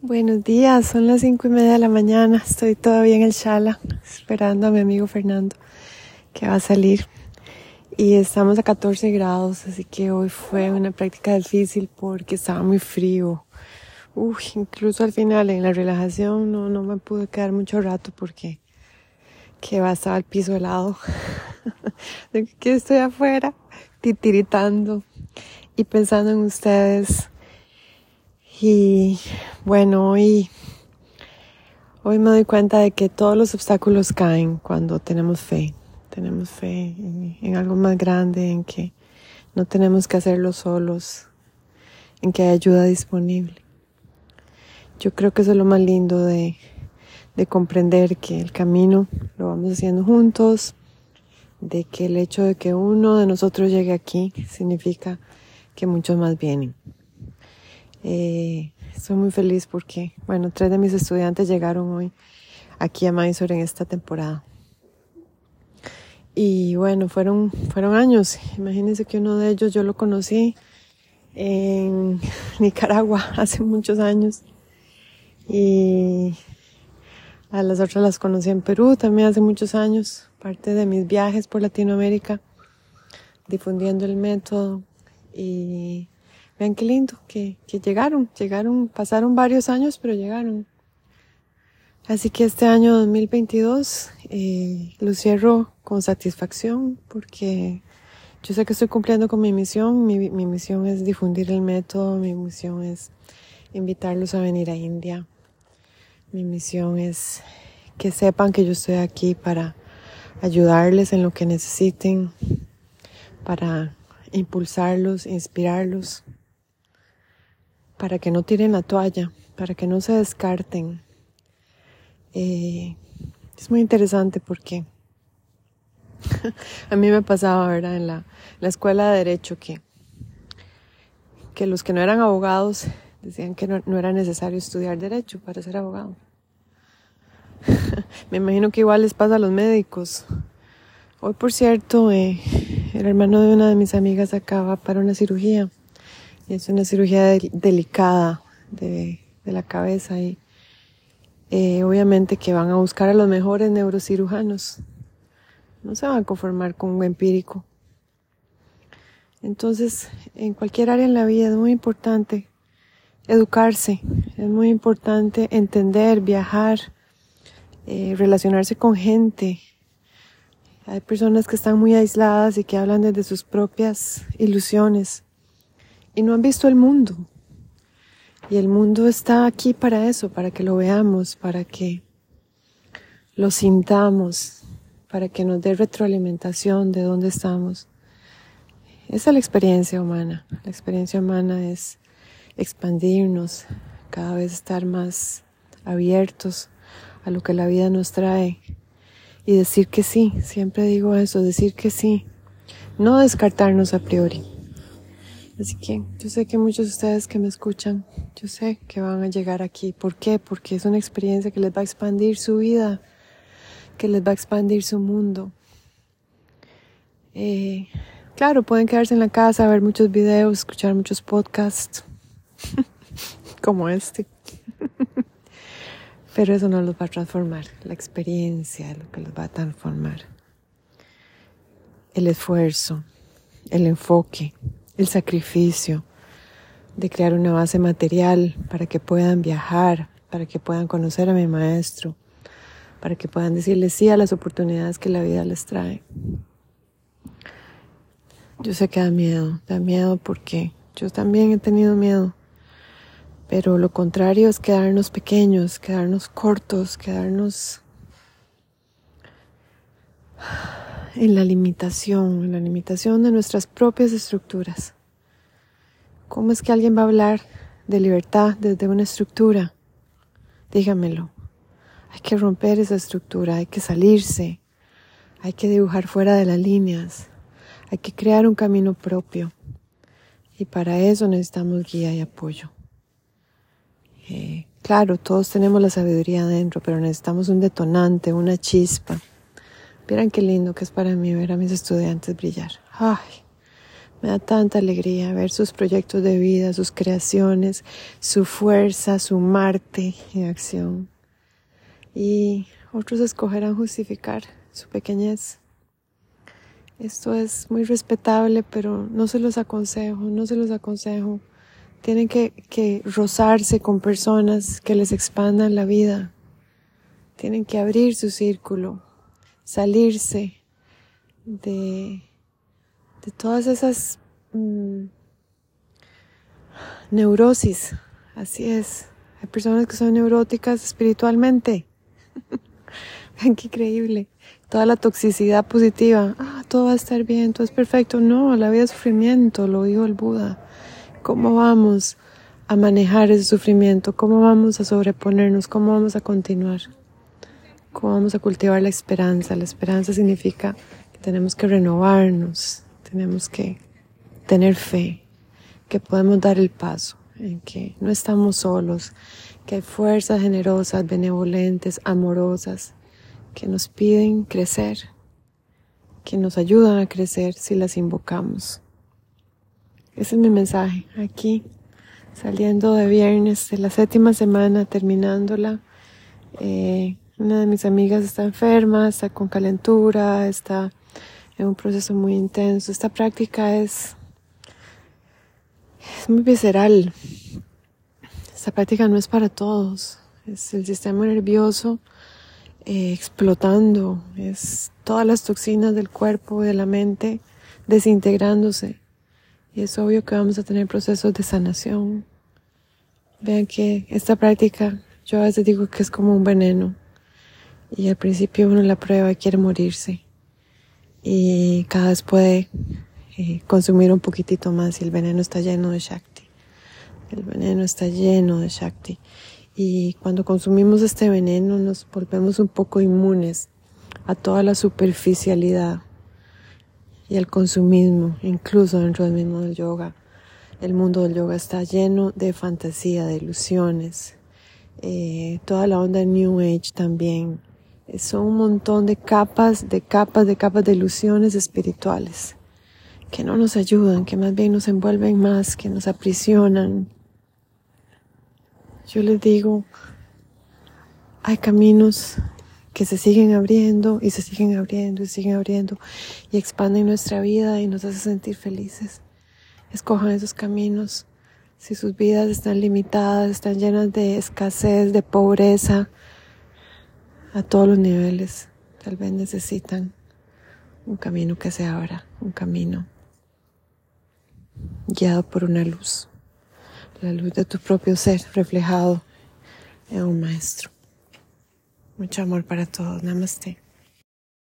Buenos días, son las cinco y media de la mañana. Estoy todavía en el Shala, esperando a mi amigo Fernando, que va a salir. Y estamos a 14 grados, así que hoy fue una práctica difícil porque estaba muy frío. Uy, incluso al final en la relajación no, no me pude quedar mucho rato porque que va a estar el piso helado. que estoy afuera, titiritando y pensando en ustedes y bueno, hoy, hoy me doy cuenta de que todos los obstáculos caen cuando tenemos fe. Tenemos fe en, algo más grande, en que no tenemos que hacerlo solos, en que hay ayuda disponible. Yo creo que eso es lo más lindo de, de comprender que el camino lo vamos haciendo juntos, de que el hecho de que uno de nosotros llegue aquí significa que muchos más vienen. Eh, estoy muy feliz porque, bueno, tres de mis estudiantes llegaron hoy aquí a Mysore en esta temporada. Y bueno, fueron, fueron años. Imagínense que uno de ellos yo lo conocí en Nicaragua hace muchos años. Y a las otras las conocí en Perú también hace muchos años. Parte de mis viajes por Latinoamérica, difundiendo el método. Y Vean qué lindo que, que llegaron, llegaron, pasaron varios años, pero llegaron. Así que este año 2022 eh, lo cierro con satisfacción porque yo sé que estoy cumpliendo con mi misión. Mi, mi, misión es difundir el método, mi misión es invitarlos a venir a India. Mi misión es que sepan que yo estoy aquí para ayudarles en lo que necesiten, para impulsarlos, inspirarlos para que no tiren la toalla, para que no se descarten. Eh, es muy interesante porque a mí me pasaba, ¿verdad? En la, escuela de Derecho que, que los que no eran abogados decían que no, era necesario estudiar Derecho para ser abogado. me imagino que igual les pasa a los médicos. Hoy, por cierto, eh, el hermano de una de mis amigas acaba para una cirugía. Es una cirugía delicada de, la cabeza y eh, obviamente que van a buscar a los mejores neurocirujanos. No se van a conformar con un empírico. Entonces, en cualquier área en la vida es muy importante educarse, es muy importante entender, viajar, eh, relacionarse con gente. Hay personas que están muy aisladas y que hablan desde sus propias ilusiones y no han visto el mundo. Y el mundo está aquí para eso, para que lo veamos, para que lo sintamos, para que nos dé retroalimentación de dónde estamos. Esa es la experiencia humana. La experiencia humana es expandirnos, cada vez estar más abiertos a lo que la vida nos trae y decir que sí. Siempre digo eso, decir que sí. No descartarnos a priori. Así que yo sé que muchos de ustedes que me escuchan, yo sé que van a llegar aquí. ¿Por qué? Porque es una experiencia que les va a expandir su vida, que les va a expandir su mundo. Eh, claro, pueden quedarse en la casa, ver muchos videos, escuchar muchos podcasts, como este. Pero eso no los va a transformar. La experiencia es lo que los va a transformar. El esfuerzo, el enfoque, el sacrificio de crear una base material para que puedan viajar, para que puedan conocer a mi maestro, para que puedan decirle sí a las oportunidades que la vida les trae. Yo sé que da miedo, da miedo porque yo también he tenido miedo, pero lo contrario es quedarnos pequeños, quedarnos cortos, quedarnos en la limitación, en la limitación de nuestras propias estructuras. ¿Cómo es que alguien va a hablar de libertad desde una estructura? Dígamelo. Hay que romper esa estructura, hay que salirse, hay que dibujar fuera de las líneas, hay que crear un camino propio. Y para eso necesitamos guía y apoyo. Eh, claro, todos tenemos la sabiduría adentro, pero necesitamos un detonante, una chispa Miren qué lindo que es para mí ver a mis estudiantes brillar. Ay, Me da tanta alegría ver sus proyectos de vida, sus creaciones, su fuerza, su Marte en acción. Y otros escogerán justificar su pequeñez. Esto es muy respetable, pero no se los aconsejo, no se los aconsejo. Tienen que, que rozarse con personas que les expandan la vida. Tienen que abrir su círculo, salirse de, de todas esas mm, neurosis. Así es. Hay personas que son neuróticas espiritualmente. Vean qué increíble. Toda la toxicidad positiva. Ah, todo va a estar bien, todo es perfecto. No, la vida es sufrimiento, lo dijo el Buda. ¿Cómo vamos a manejar ese sufrimiento? ¿Cómo vamos a sobreponernos? ¿Cómo vamos a continuar? ¿Cómo vamos a cultivar la esperanza? La esperanza significa que tenemos que renovarnos, tenemos que tener fe, que podemos dar el paso, en que no estamos solos, que hay fuerzas generosas, benevolentes, amorosas, que nos piden crecer, que nos ayudan a crecer si las invocamos. Ese es mi mensaje aquí, saliendo de viernes de la séptima semana, terminándola. Eh, una de mis amigas está enferma, está con calentura, está en un proceso muy intenso. Esta práctica es, es muy visceral. Esta práctica no es para todos. Es el sistema nervioso eh, explotando, es todas las toxinas del cuerpo y de la mente desintegrándose. Y es obvio que vamos a tener procesos de sanación. Vean que esta práctica, yo a veces digo que es como un veneno. Y al principio uno la prueba y quiere morirse. Y cada vez puede eh, consumir un poquitito más y el veneno está lleno de Shakti. El veneno está lleno de Shakti. Y cuando consumimos este veneno nos volvemos un poco inmunes a toda la superficialidad y el consumismo, incluso dentro del mismo del yoga. El mundo del yoga está lleno de fantasía, de ilusiones. Eh, toda la onda New Age también. Son un montón de capas, de capas, de capas de ilusiones espirituales que no nos ayudan, que más bien nos envuelven más, que nos aprisionan. Yo les digo, hay caminos que se siguen abriendo y se siguen abriendo y siguen abriendo y expanden nuestra vida y nos hacen sentir felices. Escojan esos caminos. Si sus vidas están limitadas, están llenas de escasez, de pobreza, a todos los niveles, tal vez necesitan un camino que se abra, un camino guiado por una luz, la luz de tu propio ser reflejado en un maestro. Mucho amor para todos. Namaste.